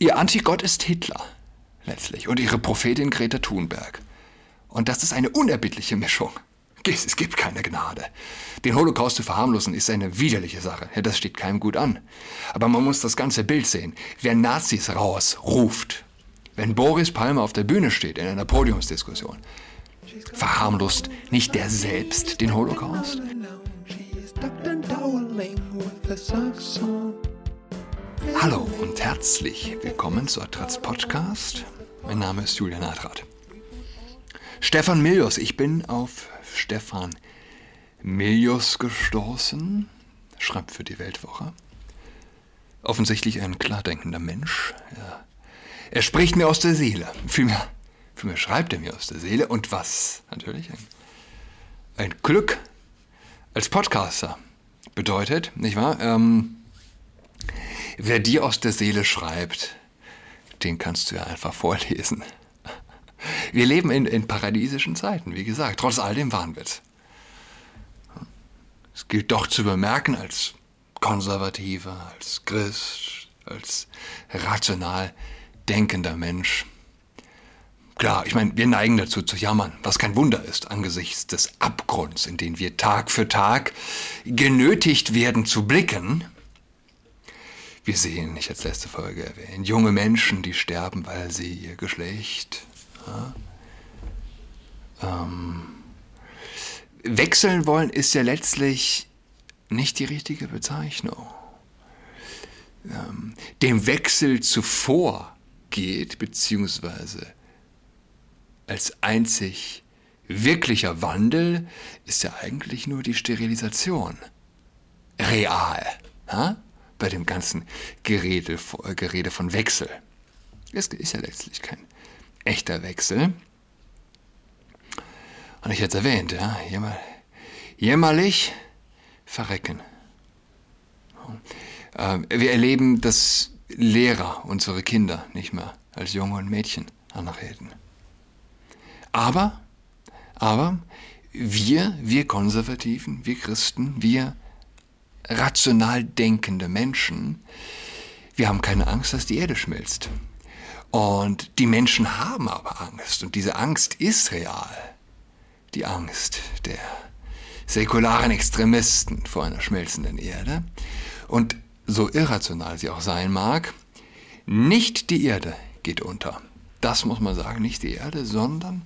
Ihr Antigott ist Hitler, letztlich, und ihre Prophetin Greta Thunberg. Und das ist eine unerbittliche Mischung. Es gibt keine Gnade. Den Holocaust zu verharmlosen ist eine widerliche Sache. Ja, das steht keinem gut an. Aber man muss das ganze Bild sehen. Wer Nazis rausruft, wenn Boris Palmer auf der Bühne steht in einer Podiumsdiskussion, verharmlost nicht der selbst den Holocaust? Hallo und herzlich willkommen zu Adrats Podcast. Mein Name ist Julian Adrat. Stefan Milius, ich bin auf Stefan Milius gestoßen, schreibt für die Weltwoche. Offensichtlich ein klardenkender Mensch. Ja. Er spricht mir aus der Seele. Vielmehr, vielmehr schreibt er mir aus der Seele. Und was natürlich ein, ein Glück als Podcaster bedeutet, nicht wahr? Ähm, wer dir aus der Seele schreibt, den kannst du ja einfach vorlesen. Wir leben in, in paradiesischen Zeiten, wie gesagt, trotz all dem Wahnwitz. Es gilt doch zu bemerken als Konservativer, als Christ, als rational denkender Mensch. Klar, ich meine, wir neigen dazu zu jammern, was kein Wunder ist angesichts des Abgrunds, in den wir Tag für Tag genötigt werden zu blicken. Wir sehen, ich als letzte Folge erwähnt, junge Menschen, die sterben, weil sie ihr Geschlecht ja, ähm, wechseln wollen, ist ja letztlich nicht die richtige Bezeichnung. Ähm, dem Wechsel zuvor geht, beziehungsweise als einzig wirklicher Wandel ist ja eigentlich nur die Sterilisation. Real. Ha? Bei dem ganzen Gerede, Gerede von Wechsel. Es ist ja letztlich kein echter Wechsel. Und ich hätte es erwähnt, ja, jämmer, jämmerlich verrecken. Ähm, wir erleben, dass Lehrer unsere Kinder nicht mehr als Junge und Mädchen anreden. Aber, aber wir, wir Konservativen, wir Christen, wir rational denkende Menschen, wir haben keine Angst, dass die Erde schmilzt. Und die Menschen haben aber Angst und diese Angst ist real. Die Angst der säkularen Extremisten vor einer schmelzenden Erde. Und so irrational sie auch sein mag, nicht die Erde geht unter. Das muss man sagen, nicht die Erde, sondern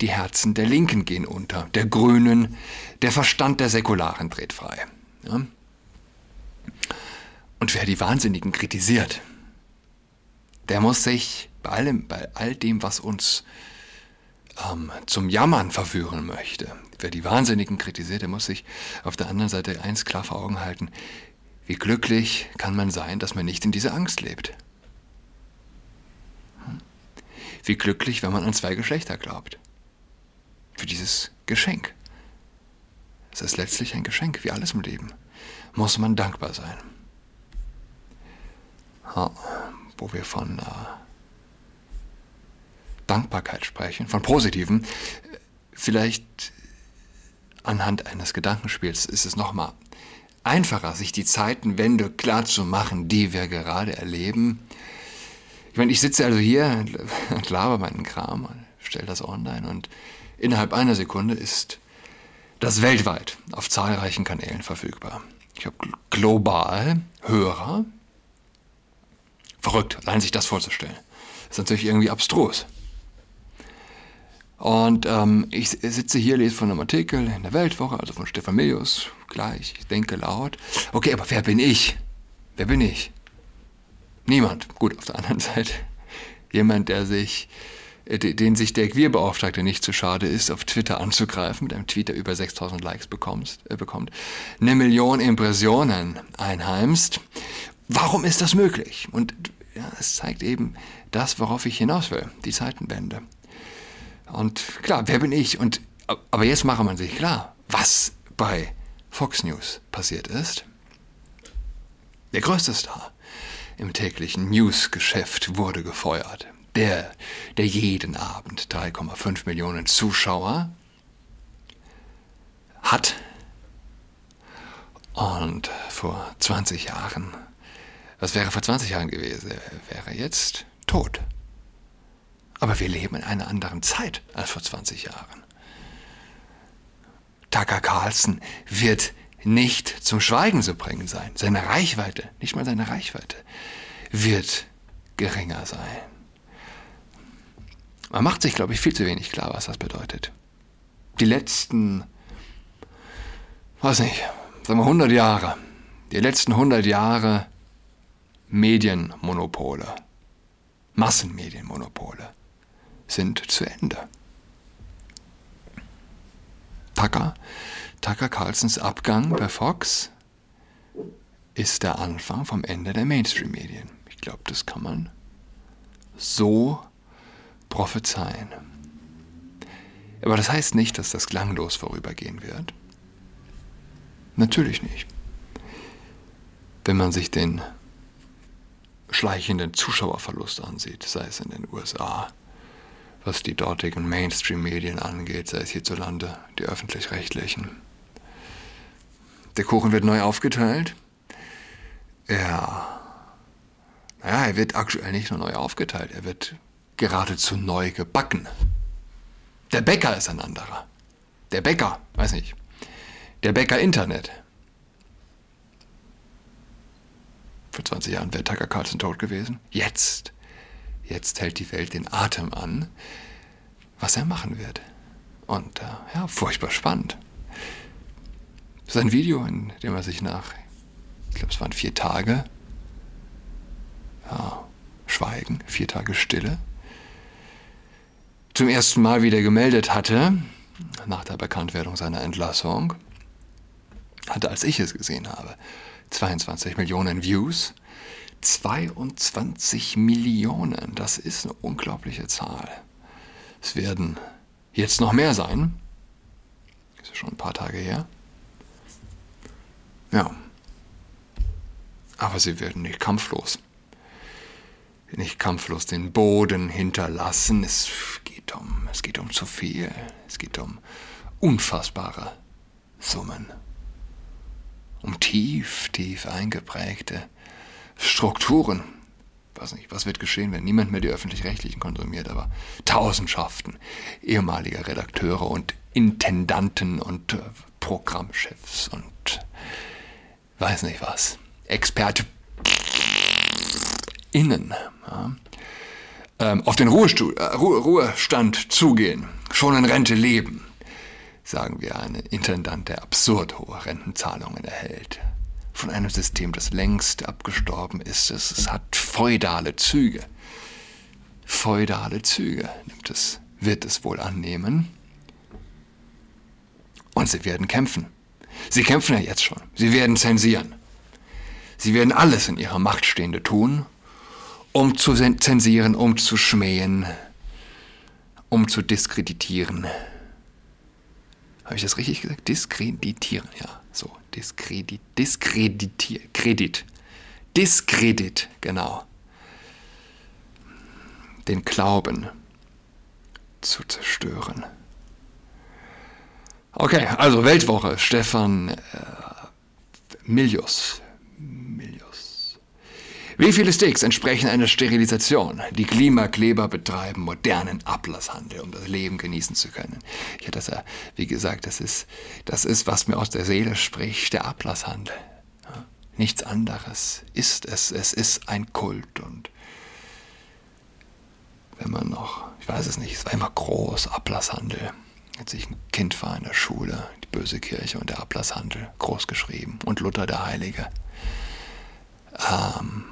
die Herzen der Linken gehen unter, der Grünen, der Verstand der Säkularen dreht frei. Ja? Und wer die Wahnsinnigen kritisiert, der muss sich bei allem, bei all dem, was uns ähm, zum Jammern verführen möchte, wer die Wahnsinnigen kritisiert, der muss sich auf der anderen Seite eins klar vor Augen halten. Wie glücklich kann man sein, dass man nicht in dieser Angst lebt? Wie glücklich, wenn man an zwei Geschlechter glaubt. Für dieses Geschenk. Es ist letztlich ein Geschenk, wie alles im Leben. Muss man dankbar sein. Wo wir von äh, Dankbarkeit sprechen, von positiven, vielleicht anhand eines Gedankenspiels ist es nochmal einfacher, sich die Zeitenwende klar zu machen, die wir gerade erleben. Ich meine, ich sitze also hier und laber meinen Kram stelle das online und innerhalb einer Sekunde ist das weltweit auf zahlreichen Kanälen verfügbar. Ich habe global Hörer. Verrückt, allein sich das vorzustellen. Das ist natürlich irgendwie abstrus. Und ähm, ich sitze hier, lese von einem Artikel in der Weltwoche, also von Stefan Milius, gleich, ich denke laut. Okay, aber wer bin ich? Wer bin ich? Niemand. Gut, auf der anderen Seite jemand, der sich, äh, den sich der Queerbeauftragte nicht zu schade ist, auf Twitter anzugreifen, mit einem Tweet, über 6000 Likes bekommst, äh, bekommt, eine Million Impressionen einheimst. Warum ist das möglich? Und ja, es zeigt eben das, worauf ich hinaus will, die Zeitenwende. Und klar, wer bin ich? Und, aber jetzt mache man sich klar, was bei Fox News passiert ist. Der größte Star im täglichen News-Geschäft wurde gefeuert. Der, der jeden Abend 3,5 Millionen Zuschauer hat und vor 20 Jahren Was wäre vor 20 Jahren gewesen? Er wäre jetzt tot. Aber wir leben in einer anderen Zeit als vor 20 Jahren. Tucker Carlson wird nicht zum Schweigen zu bringen sein. Seine Reichweite, nicht mal seine Reichweite, wird geringer sein. Man macht sich, glaube ich, viel zu wenig klar, was das bedeutet. Die letzten, weiß nicht, sagen wir 100 Jahre, die letzten 100 Jahre Medienmonopole, Massenmedienmonopole sind zu Ende. Tucker, Tucker Carlsons Abgang bei Fox ist der Anfang vom Ende der Mainstream-Medien. Ich glaube, das kann man so prophezeien. Aber das heißt nicht, dass das klanglos vorübergehen wird. Natürlich nicht. Wenn man sich den schleichenden Zuschauerverlust ansieht, sei es in den USA, was die dortigen Mainstream-Medien angeht, sei es hierzulande die öffentlich-rechtlichen. Der Kuchen wird neu aufgeteilt. Ja. Naja, er wird aktuell nicht nur neu aufgeteilt, er wird geradezu neu gebacken. Der Bäcker ist ein anderer. Der Bäcker, weiß nicht. Der Bäcker Internet. Vor 20 Jahren wäre Tucker Carlson tot gewesen. Jetzt Jetzt hält die Welt den Atem an, was er machen wird. Und äh, ja, furchtbar spannend. Sein Video, in dem er sich nach, ich glaube, es waren vier Tage, ja, Schweigen, vier Tage Stille, zum ersten Mal wieder gemeldet hatte, nach der Bekanntwerdung seiner Entlassung, hatte, als ich es gesehen habe, 22 Millionen Views 22 Millionen, das ist eine unglaubliche Zahl. Es werden jetzt noch mehr sein. Das ist schon ein paar Tage her. Ja. Aber sie werden nicht kampflos. Nicht kampflos den Boden hinterlassen. Es geht um, es geht um zu viel. Es geht um unfassbare Summen. Um tief, tief eingeprägte Strukturen. Weiß nicht, was wird geschehen, wenn niemand mehr die öffentlich-rechtlichen konsumiert, aber Tausendschaften ehemaliger Redakteure und Intendanten und äh, Programmchefs und weiß nicht was, Experte innen ja, ähm, auf den Ruhestu äh, Ruhe Ruhestand zugehen, schon in Rente leben, sagen wir, ein Intendant, der absurd hohe Rentenzahlungen erhält von einem System, das längst abgestorben ist. Es, es hat feudale Züge. Feudale Züge nimmt es, wird es wohl annehmen. Und sie werden kämpfen. Sie kämpfen ja jetzt schon. Sie werden zensieren. Sie werden alles in ihrer Macht Stehende tun, um zu zensieren, um zu schmähen, um zu diskreditieren. Habe ich das richtig gesagt? Diskreditieren, ja. So, Diskredit, diskreditier, Kredit. Diskredit, genau. Den Glauben zu zerstören. Okay, also Weltwoche, Stefan äh, Milius, wie viele Sticks entsprechen einer Sterilisation? Die Klimakleber betreiben modernen Ablasshandel, um das Leben genießen zu können. Ja, das, wie gesagt, das ist, das ist, was mir aus der Seele spricht, der Ablasshandel. Nichts anderes ist es. Es ist ein Kult und wenn man noch, ich weiß es nicht, es war immer groß, Ablasshandel. Als ich ein Kind war in der Schule, die böse Kirche und der Ablasshandel, groß geschrieben und Luther der Heilige. Ähm,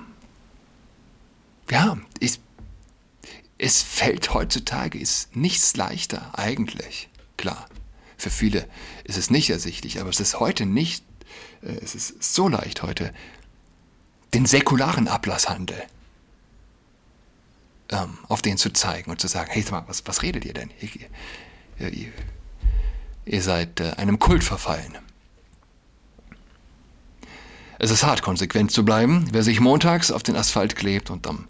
ja, ich, es fällt heutzutage, ist nichts leichter eigentlich. Klar, für viele ist es nicht ersichtlich, aber es ist heute nicht, äh, es ist so leicht heute, den säkularen Ablasshandel ähm, auf den zu zeigen und zu sagen, hey, mal, was, was redet ihr denn? Ihr, ihr, ihr seid äh, einem Kult verfallen. Es ist hart, konsequent zu bleiben. Wer sich montags auf den Asphalt klebt und am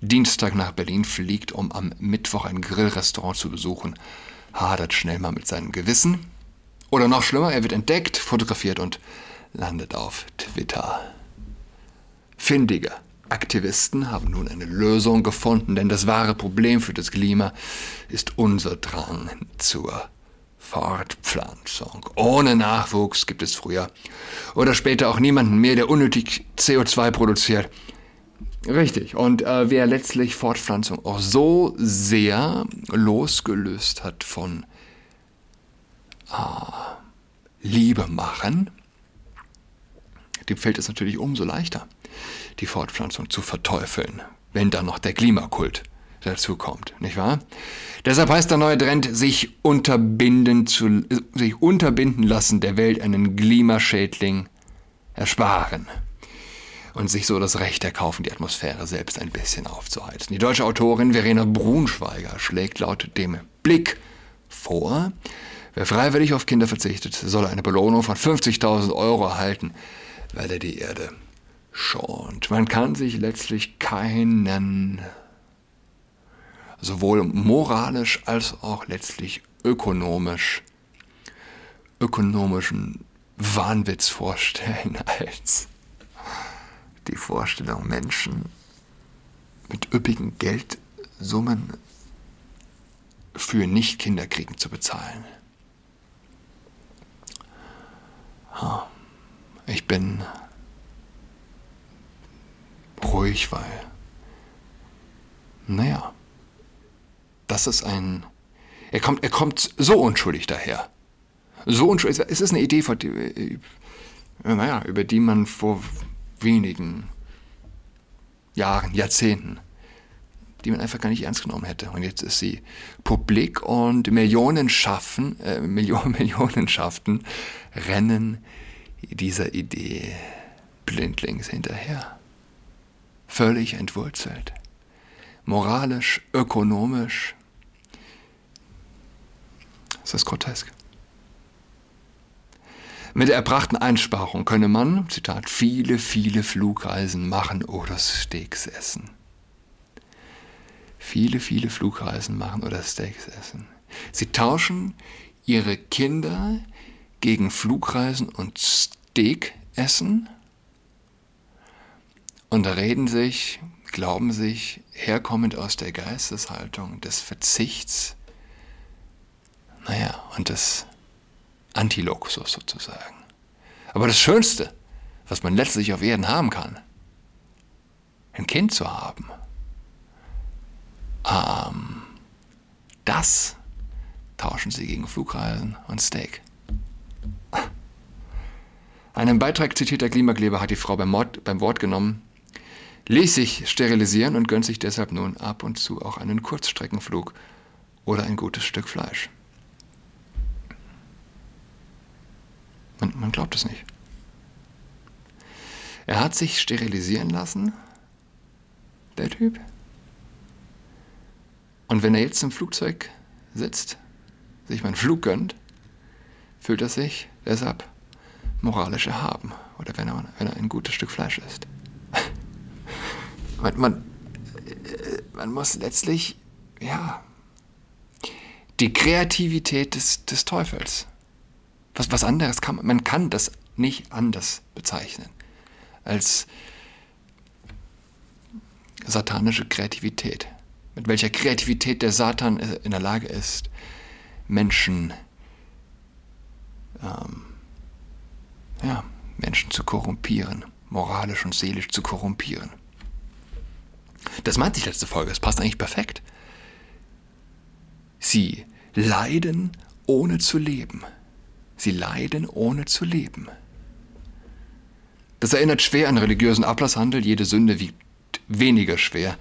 Dienstag nach Berlin fliegt, um am Mittwoch ein Grillrestaurant zu besuchen, hadert schnell mal mit seinem Gewissen. Oder noch schlimmer, er wird entdeckt, fotografiert und landet auf Twitter. Findige Aktivisten haben nun eine Lösung gefunden, denn das wahre Problem für das Klima ist unser Drang zur Fortpflanzung. Ohne Nachwuchs gibt es früher oder später auch niemanden mehr, der unnötig CO2 produziert. Richtig. Und äh, wer letztlich Fortpflanzung auch so sehr losgelöst hat von äh, Liebe machen, dem fällt es natürlich umso leichter, die Fortpflanzung zu verteufeln, wenn dann noch der Klimakult dazu kommt, nicht wahr? Deshalb heißt der neue Trend, sich unterbinden, zu, sich unterbinden lassen der Welt einen Klimaschädling ersparen und sich so das Recht erkaufen, die Atmosphäre selbst ein bisschen aufzuheizen. Die deutsche Autorin Verena Brunschweiger schlägt laut dem Blick vor, wer freiwillig auf Kinder verzichtet, soll eine Belohnung von 50.000 Euro erhalten, weil er die Erde schont. Man kann sich letztlich keinen sowohl moralisch als auch letztlich ökonomisch ökonomischen Wahnwitz vorstellen als die Vorstellung, Menschen mit üppigen Geldsummen für Nicht-Kinderkriegen zu bezahlen. Ich bin ruhig, weil, naja, das ist ein, er kommt, er kommt so unschuldig daher. So unschuldig, es ist eine Idee, die, naja, über die man vor wenigen Jahren, Jahrzehnten, die man einfach gar nicht ernst genommen hätte. Und jetzt ist sie publik und Millionen schaffen, äh, Millionen, Millionenschaften rennen dieser Idee blindlings hinterher. Völlig entwurzelt. Moralisch, ökonomisch. Das ist grotesk. Mit der erbrachten Einsparung könne man, Zitat, viele, viele Flugreisen machen oder Steaks essen. Viele, viele Flugreisen machen oder Steaks essen. Sie tauschen ihre Kinder gegen Flugreisen und Steak essen und reden sich, glauben sich, herkommend aus der Geisteshaltung des Verzichts, naja, und des Antiluxus sozusagen. Aber das Schönste, was man letztlich auf Erden haben kann, ein Kind zu haben, ähm, das tauschen sie gegen Flugreisen und Steak. Einen Beitrag zitierter Klimakleber hat die Frau beim, Mord, beim Wort genommen, ließ sich sterilisieren und gönnt sich deshalb nun ab und zu auch einen Kurzstreckenflug oder ein gutes Stück Fleisch. Man, man glaubt es nicht. Er hat sich sterilisieren lassen, der Typ. Und wenn er jetzt im Flugzeug sitzt, sich meinen Flug gönnt, fühlt er sich deshalb moralisch erhaben. Oder wenn er, wenn er ein gutes Stück Fleisch isst. man, man, man muss letztlich, ja, die Kreativität des, des Teufels was, was anderes kann man, man kann das nicht anders bezeichnen als satanische Kreativität. Mit welcher Kreativität der Satan in der Lage ist, Menschen, ähm, ja, Menschen zu korrumpieren, moralisch und seelisch zu korrumpieren. Das meint sich letzte Folge, es passt eigentlich perfekt. Sie leiden ohne zu leben. Sie leiden, ohne zu leben. Das erinnert schwer an religiösen Ablasshandel. Jede Sünde wiegt weniger schwer,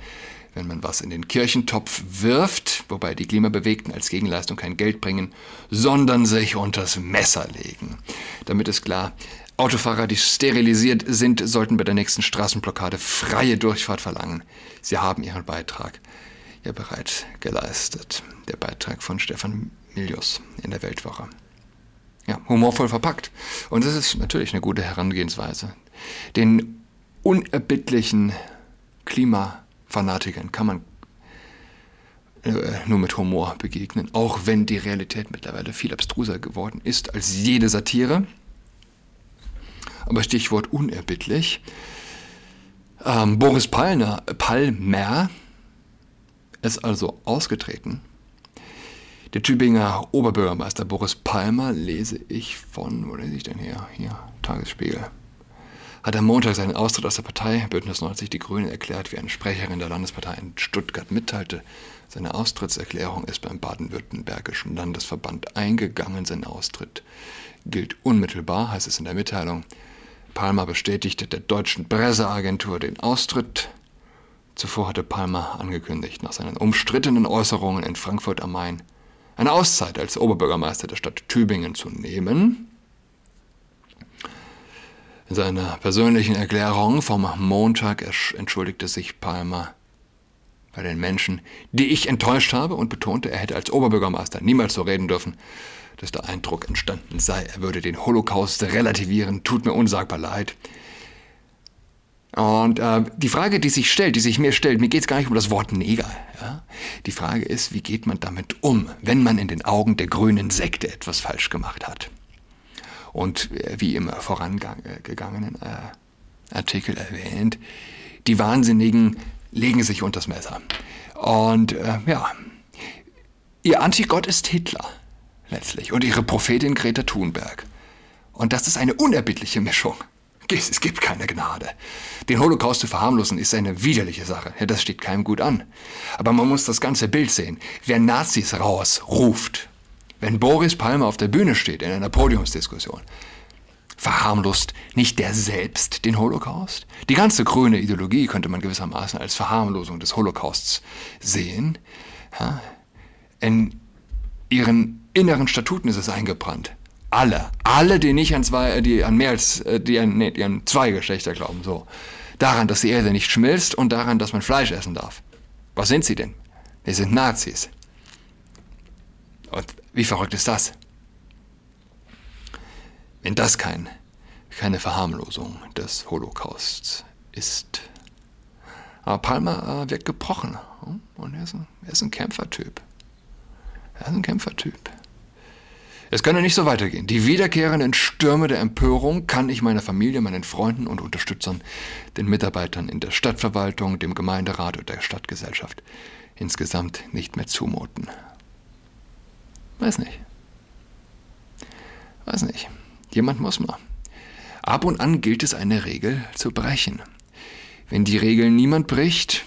wenn man was in den Kirchentopf wirft, wobei die Klimabewegten als Gegenleistung kein Geld bringen, sondern sich unters Messer legen. Damit ist klar, Autofahrer, die sterilisiert sind, sollten bei der nächsten Straßenblockade freie Durchfahrt verlangen. Sie haben ihren Beitrag ja bereits geleistet. Der Beitrag von Stefan Milius in der Weltwoche ja, humorvoll verpackt. Und das ist natürlich eine gute Herangehensweise. Den unerbittlichen Klimafanatikern kann man äh, nur mit Humor begegnen, auch wenn die Realität mittlerweile viel abstruser geworden ist als jede Satire. Aber Stichwort unerbittlich. Ähm, Boris Palmer, Palmer ist also ausgetreten. Der Tübinger Oberbürgermeister Boris Palmer lese ich von, wo lese ich denn her? Hier, Tagesspiegel. Hat am Montag seinen Austritt aus der Partei Bündnis 90 Die Grünen erklärt, wie eine Sprecherin der Landespartei in Stuttgart mitteilte. Seine Austrittserklärung ist beim baden-württembergischen Landesverband eingegangen. Sein Austritt gilt unmittelbar, heißt es in der Mitteilung. Palmer bestätigte der deutschen Presseagentur den Austritt. Zuvor hatte Palmer angekündigt, nach seinen umstrittenen Äußerungen in Frankfurt am Main eine Auszeit als Oberbürgermeister der Stadt Tübingen zu nehmen. In seiner persönlichen Erklärung vom Montag entschuldigte sich Palmer bei den Menschen, die ich enttäuscht habe und betonte, er hätte als Oberbürgermeister niemals so reden dürfen, dass der Eindruck entstanden sei, er würde den Holocaust relativieren, tut mir unsagbar leid. Und äh, die Frage, die sich stellt, die sich mir stellt, mir geht es gar nicht um das Wort Neger. Ja? Die Frage ist, wie geht man damit um, wenn man in den Augen der grünen Sekte etwas falsch gemacht hat? Und äh, wie im vorangegangenen äh, Artikel erwähnt, die Wahnsinnigen legen sich unters Messer. Und äh, ja, ihr Antigott ist Hitler letztlich und ihre Prophetin Greta Thunberg. Und das ist eine unerbittliche Mischung. Es gibt keine Gnade. Den Holocaust zu verharmlosen ist eine widerliche Sache. Ja, das steht keinem gut an. Aber man muss das ganze Bild sehen. Wer Nazis rausruft, wenn Boris Palmer auf der Bühne steht in einer Podiumsdiskussion, verharmlost nicht der selbst den Holocaust? Die ganze grüne Ideologie könnte man gewissermaßen als Verharmlosung des Holocausts sehen. Ja? In ihren inneren Statuten ist es eingebrannt alle, alle, die nicht an zwei, die an mehr als, äh, die an, nee, die an zwei Geschlechter glauben, so. Daran, dass die Erde nicht schmilzt und daran, dass man Fleisch essen darf. Was sind sie denn? Die sind Nazis. Und wie verrückt ist das? Wenn das kein, keine Verharmlosung des Holocausts ist. Aber Palmer äh, wird gebrochen. Hm? Und er ist, ein, er ist ein Kämpfertyp. Er ist ein Kämpfertyp. Es könne nicht so weitergehen. Die wiederkehrenden Stürme der Empörung kann ich meiner Familie, meinen Freunden und Unterstützern, den Mitarbeitern in der Stadtverwaltung, dem Gemeinderat und der Stadtgesellschaft insgesamt nicht mehr zumuten. Weiß nicht. Weiß nicht. Jemand muss mal. Ab und an gilt es, eine Regel zu brechen. Wenn die Regeln niemand bricht,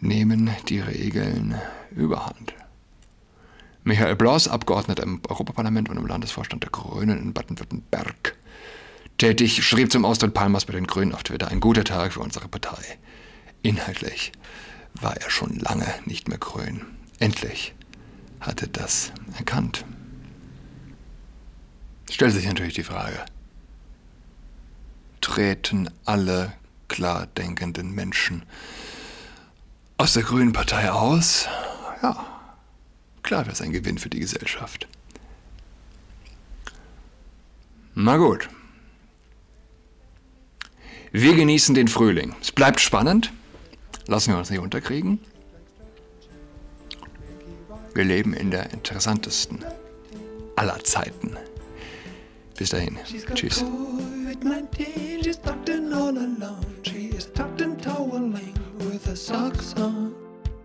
nehmen die Regeln überhand. Michael Blaus, Abgeordneter im Europaparlament und im Landesvorstand der Grünen in Baden-Württemberg. Tätig schrieb zum Austritt Palmers bei den Grünen auf Twitter ein guter Tag für unsere Partei. Inhaltlich war er schon lange nicht mehr grün. Endlich hatte das erkannt. Stellt sich natürlich die Frage, treten alle klar denkenden Menschen aus der Grünen Partei aus? Ja, Klar wäre es ein Gewinn für die Gesellschaft. Na gut. Wir genießen den Frühling. Es bleibt spannend. Lassen wir uns nicht unterkriegen. Wir leben in der interessantesten aller Zeiten. Bis dahin. Tschüss. She's